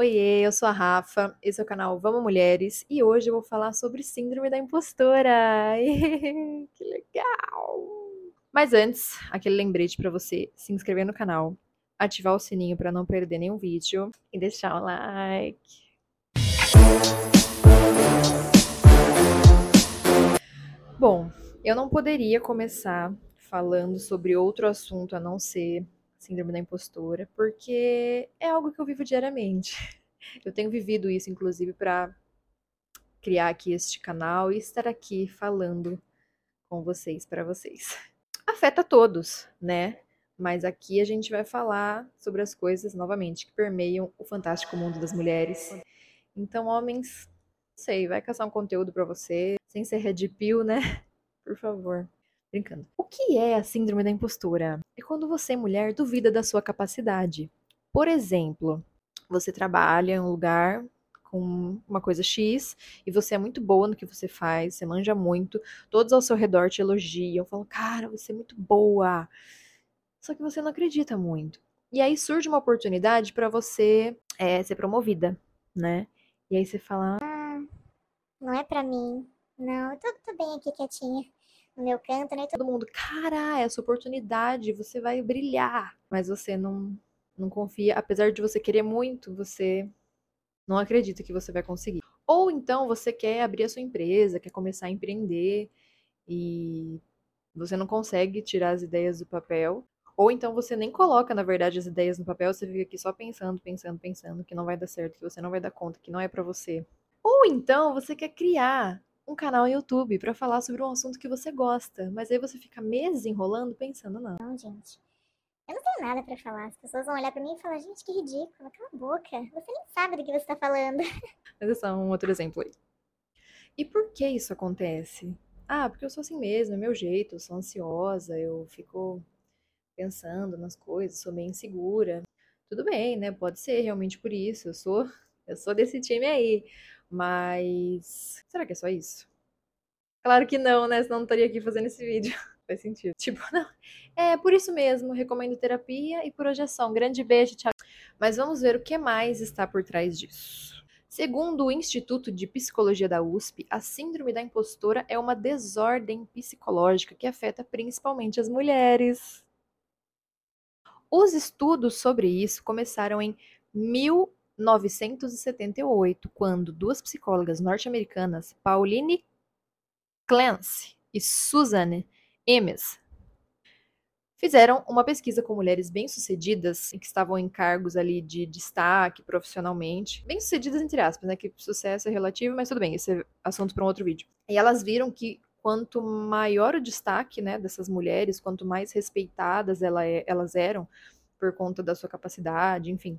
Oiê, eu sou a Rafa, esse é o canal Vamos Mulheres e hoje eu vou falar sobre Síndrome da Impostora. que legal! Mas antes, aquele lembrete para você se inscrever no canal, ativar o sininho para não perder nenhum vídeo e deixar o like. Bom, eu não poderia começar falando sobre outro assunto a não ser síndrome da impostora, porque é algo que eu vivo diariamente. Eu tenho vivido isso, inclusive, para criar aqui este canal e estar aqui falando com vocês, para vocês. Afeta todos, né? Mas aqui a gente vai falar sobre as coisas, novamente, que permeiam o fantástico mundo das mulheres. Então, homens, não sei, vai caçar um conteúdo para você, sem ser red pill, né? Por favor. Brincando. O que é a síndrome da impostura? É quando você, mulher, duvida da sua capacidade. Por exemplo, você trabalha em um lugar com uma coisa X e você é muito boa no que você faz, você manja muito, todos ao seu redor te elogiam, falam, cara, você é muito boa. Só que você não acredita muito. E aí surge uma oportunidade para você é, ser promovida, né? E aí você fala, ah, não é para mim. Não, eu tô, tô bem aqui quietinha meu canto, né? Todo mundo, cara, essa oportunidade, você vai brilhar. Mas você não, não confia, apesar de você querer muito, você não acredita que você vai conseguir. Ou então você quer abrir a sua empresa, quer começar a empreender e você não consegue tirar as ideias do papel. Ou então você nem coloca, na verdade, as ideias no papel, você fica aqui só pensando, pensando, pensando que não vai dar certo, que você não vai dar conta, que não é para você. Ou então você quer criar um canal no YouTube para falar sobre um assunto que você gosta, mas aí você fica meses enrolando pensando, não. Não, gente. Eu não tenho nada para falar. As pessoas vão olhar para mim e falar, gente, que ridículo, cala a boca. Você nem sabe do que você tá falando. Mas é só um outro exemplo aí. E por que isso acontece? Ah, porque eu sou assim mesmo, é meu jeito, eu sou ansiosa, eu fico pensando nas coisas, sou meio insegura. Tudo bem, né? Pode ser realmente por isso. Eu sou, eu sou desse time aí. Mas será que é só isso? Claro que não, né? Senão não estaria aqui fazendo esse vídeo. Faz sentido. Tipo, não. É por isso mesmo, recomendo terapia e por hoje é só. Um grande beijo, tchau. Mas vamos ver o que mais está por trás disso. Segundo o Instituto de Psicologia da USP, a síndrome da impostora é uma desordem psicológica que afeta principalmente as mulheres. Os estudos sobre isso começaram em 1978, quando duas psicólogas norte-americanas, Pauline Clance e Susan Emes, fizeram uma pesquisa com mulheres bem-sucedidas que estavam em cargos ali de destaque profissionalmente, bem-sucedidas entre aspas, né, que sucesso é relativo, mas tudo bem, esse é assunto para um outro vídeo. E elas viram que quanto maior o destaque, né, dessas mulheres, quanto mais respeitadas ela, é, elas eram por conta da sua capacidade, enfim,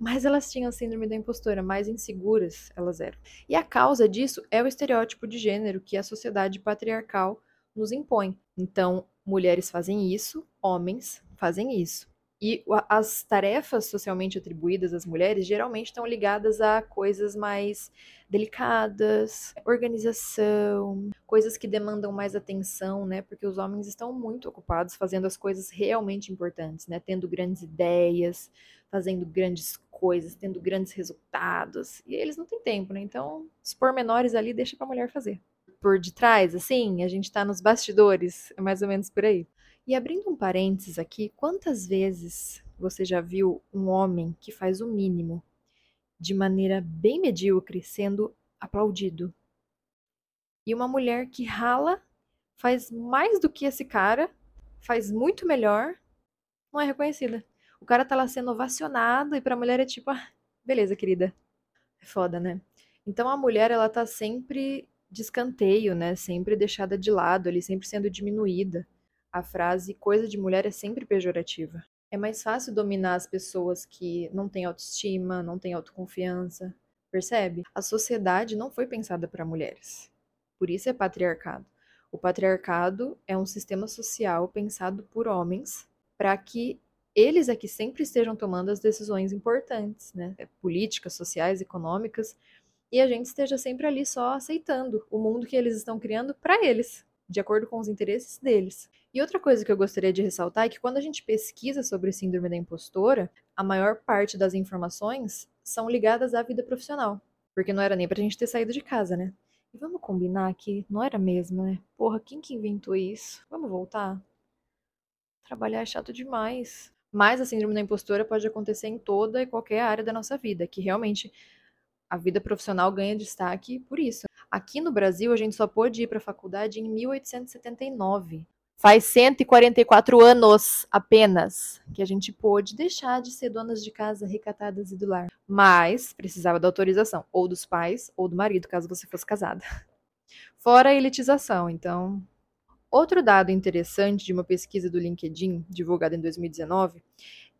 mais elas tinham síndrome da impostora, mais inseguras elas eram. E a causa disso é o estereótipo de gênero que a sociedade patriarcal nos impõe. Então, mulheres fazem isso, homens fazem isso. E as tarefas socialmente atribuídas às mulheres geralmente estão ligadas a coisas mais delicadas, organização, coisas que demandam mais atenção, né? Porque os homens estão muito ocupados fazendo as coisas realmente importantes, né? Tendo grandes ideias, fazendo grandes coisas, tendo grandes resultados. E eles não têm tempo, né? Então, os pormenores ali deixa para a mulher fazer. Por detrás, assim, a gente está nos bastidores, é mais ou menos por aí. E abrindo um parênteses aqui, quantas vezes você já viu um homem que faz o mínimo de maneira bem medíocre sendo aplaudido? E uma mulher que rala, faz mais do que esse cara, faz muito melhor, não é reconhecida. O cara tá lá sendo ovacionado e pra mulher é tipo, ah, beleza, querida. É foda, né? Então a mulher, ela tá sempre de escanteio, né? Sempre deixada de lado, ali, sempre sendo diminuída. A frase coisa de mulher é sempre pejorativa. É mais fácil dominar as pessoas que não têm autoestima, não têm autoconfiança. Percebe? A sociedade não foi pensada para mulheres. Por isso é patriarcado. O patriarcado é um sistema social pensado por homens para que eles é que sempre estejam tomando as decisões importantes, né? É, políticas, sociais, econômicas, e a gente esteja sempre ali só aceitando o mundo que eles estão criando para eles, de acordo com os interesses deles. E outra coisa que eu gostaria de ressaltar é que quando a gente pesquisa sobre síndrome da impostora, a maior parte das informações são ligadas à vida profissional. Porque não era nem pra gente ter saído de casa, né? E vamos combinar que não era mesmo, né? Porra, quem que inventou isso? Vamos voltar? Trabalhar é chato demais. Mas a síndrome da impostora pode acontecer em toda e qualquer área da nossa vida, que realmente a vida profissional ganha destaque por isso. Aqui no Brasil, a gente só pôde ir para a faculdade em 1879. Faz 144 anos apenas que a gente pôde deixar de ser donas de casa recatadas e do lar. Mas precisava da autorização, ou dos pais, ou do marido, caso você fosse casada. Fora a elitização, então. Outro dado interessante de uma pesquisa do LinkedIn, divulgada em 2019,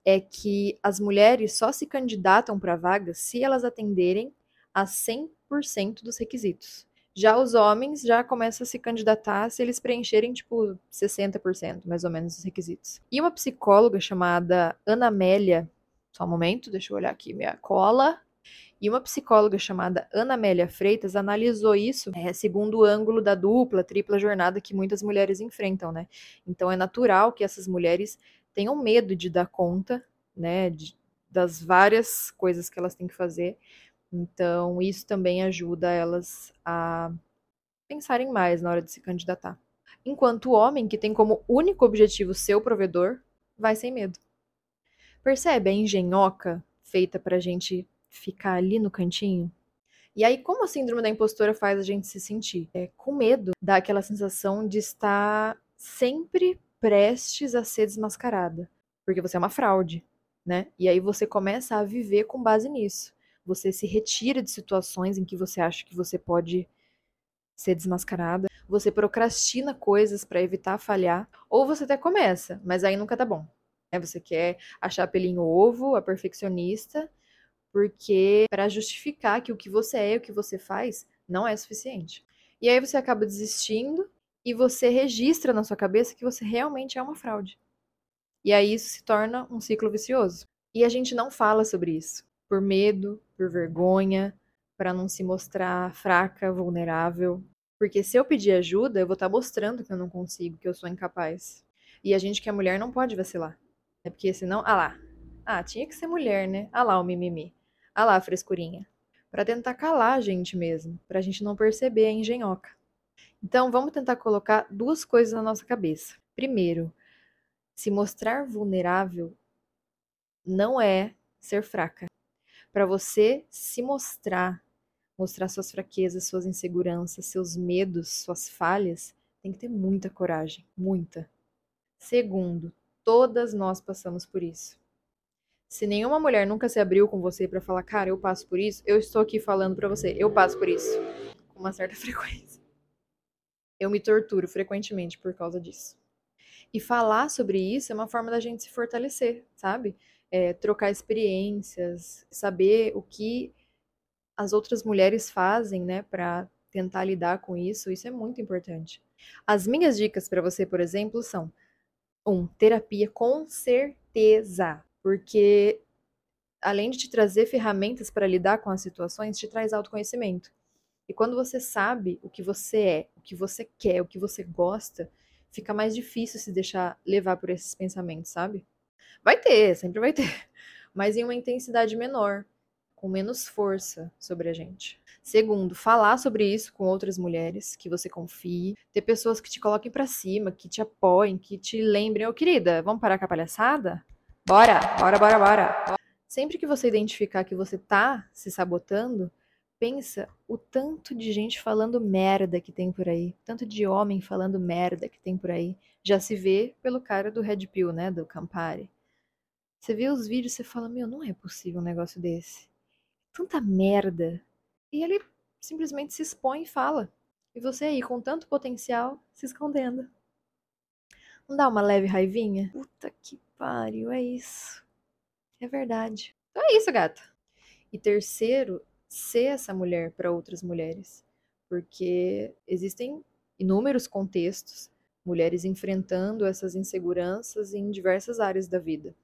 é que as mulheres só se candidatam para vagas se elas atenderem a 100% dos requisitos. Já os homens já começam a se candidatar se eles preencherem, tipo, 60% mais ou menos dos requisitos. E uma psicóloga chamada Ana Amélia, só um momento, deixa eu olhar aqui minha cola. E uma psicóloga chamada Ana Amélia Freitas analisou isso é, segundo o ângulo da dupla, tripla jornada que muitas mulheres enfrentam, né? Então é natural que essas mulheres tenham medo de dar conta, né, de, das várias coisas que elas têm que fazer, então, isso também ajuda elas a pensarem mais na hora de se candidatar. Enquanto o homem, que tem como único objetivo ser o provedor, vai sem medo. Percebe a engenhoca feita para a gente ficar ali no cantinho? E aí, como a síndrome da impostora faz a gente se sentir? É, com medo, dá aquela sensação de estar sempre prestes a ser desmascarada. Porque você é uma fraude, né? E aí você começa a viver com base nisso você se retira de situações em que você acha que você pode ser desmascarada, você procrastina coisas para evitar falhar, ou você até começa, mas aí nunca tá bom. Né? Você quer achar pelinho ovo, a perfeccionista, porque para justificar que o que você é e o que você faz não é suficiente. E aí você acaba desistindo e você registra na sua cabeça que você realmente é uma fraude. E aí isso se torna um ciclo vicioso. E a gente não fala sobre isso por medo, por vergonha, para não se mostrar fraca, vulnerável. Porque se eu pedir ajuda, eu vou estar tá mostrando que eu não consigo, que eu sou incapaz. E a gente que é mulher não pode vacilar. É porque senão, ah lá. Ah, tinha que ser mulher, né? Ah lá o mimimi. Ah lá frescurinha. Para tentar calar a gente mesmo, para a gente não perceber a engenhoca. Então, vamos tentar colocar duas coisas na nossa cabeça. Primeiro, se mostrar vulnerável não é ser fraca para você se mostrar, mostrar suas fraquezas, suas inseguranças, seus medos, suas falhas, tem que ter muita coragem, muita. Segundo, todas nós passamos por isso. Se nenhuma mulher nunca se abriu com você para falar, cara, eu passo por isso, eu estou aqui falando para você, eu passo por isso, com uma certa frequência. Eu me torturo frequentemente por causa disso. E falar sobre isso é uma forma da gente se fortalecer, sabe? é, trocar experiências, saber o que as outras mulheres fazem, né, para tentar lidar com isso, isso é muito importante. As minhas dicas para você, por exemplo, são: um, terapia com certeza, porque além de te trazer ferramentas para lidar com as situações, te traz autoconhecimento. E quando você sabe o que você é, o que você quer, o que você gosta, fica mais difícil se deixar levar por esses pensamentos, sabe? Vai ter, sempre vai ter, mas em uma intensidade menor, com menos força sobre a gente. Segundo, falar sobre isso com outras mulheres que você confie, ter pessoas que te coloquem para cima, que te apoiem, que te lembrem, ô oh, querida, vamos parar com a palhaçada? Bora, bora, bora, bora. Sempre que você identificar que você tá se sabotando, pensa o tanto de gente falando merda que tem por aí, tanto de homem falando merda que tem por aí. Já se vê pelo cara do Red Pill, né, do Campari. Você vê os vídeos você fala, meu, não é possível um negócio desse. Tanta merda. E ele simplesmente se expõe e fala. E você aí, com tanto potencial, se escondendo. Não dá uma leve raivinha? Puta que pariu, é isso. É verdade. Então é isso, gata. E terceiro, ser essa mulher para outras mulheres. Porque existem inúmeros contextos, mulheres enfrentando essas inseguranças em diversas áreas da vida.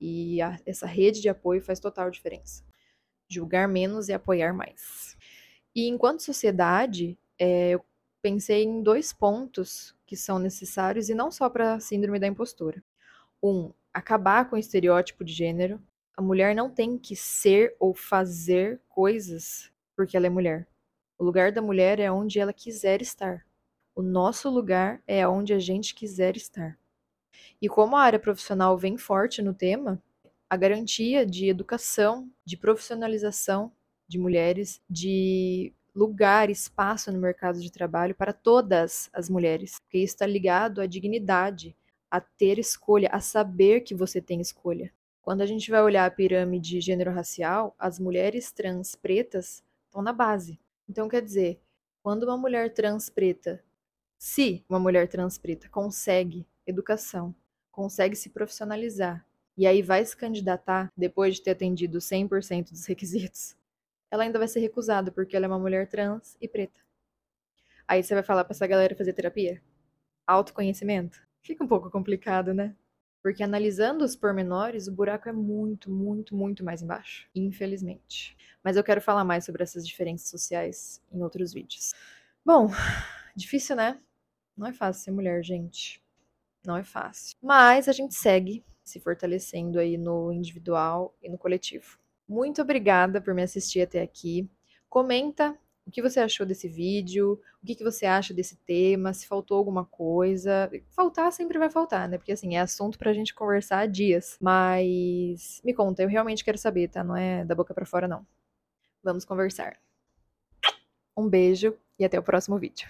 E a, essa rede de apoio faz total diferença. Julgar menos e apoiar mais. E enquanto sociedade, é, eu pensei em dois pontos que são necessários e não só para a síndrome da impostura. Um, acabar com o estereótipo de gênero. A mulher não tem que ser ou fazer coisas porque ela é mulher. O lugar da mulher é onde ela quiser estar. O nosso lugar é onde a gente quiser estar. E como a área profissional vem forte no tema, a garantia de educação, de profissionalização de mulheres, de lugar, espaço no mercado de trabalho para todas as mulheres, porque isso está ligado à dignidade, a ter escolha, a saber que você tem escolha. Quando a gente vai olhar a pirâmide gênero-racial, as mulheres trans pretas estão na base. Então, quer dizer, quando uma mulher trans preta, se uma mulher trans preta consegue educação, consegue se profissionalizar, e aí vai se candidatar depois de ter atendido 100% dos requisitos, ela ainda vai ser recusada porque ela é uma mulher trans e preta. Aí você vai falar para essa galera fazer terapia? Autoconhecimento? Fica um pouco complicado, né? Porque analisando os pormenores, o buraco é muito, muito, muito mais embaixo, infelizmente. Mas eu quero falar mais sobre essas diferenças sociais em outros vídeos. Bom, difícil, né? Não é fácil ser mulher, gente. Não é fácil. Mas a gente segue se fortalecendo aí no individual e no coletivo. Muito obrigada por me assistir até aqui. Comenta o que você achou desse vídeo, o que, que você acha desse tema, se faltou alguma coisa. Faltar sempre vai faltar, né? Porque assim, é assunto pra gente conversar há dias. Mas me conta, eu realmente quero saber, tá? Não é da boca para fora, não. Vamos conversar. Um beijo e até o próximo vídeo.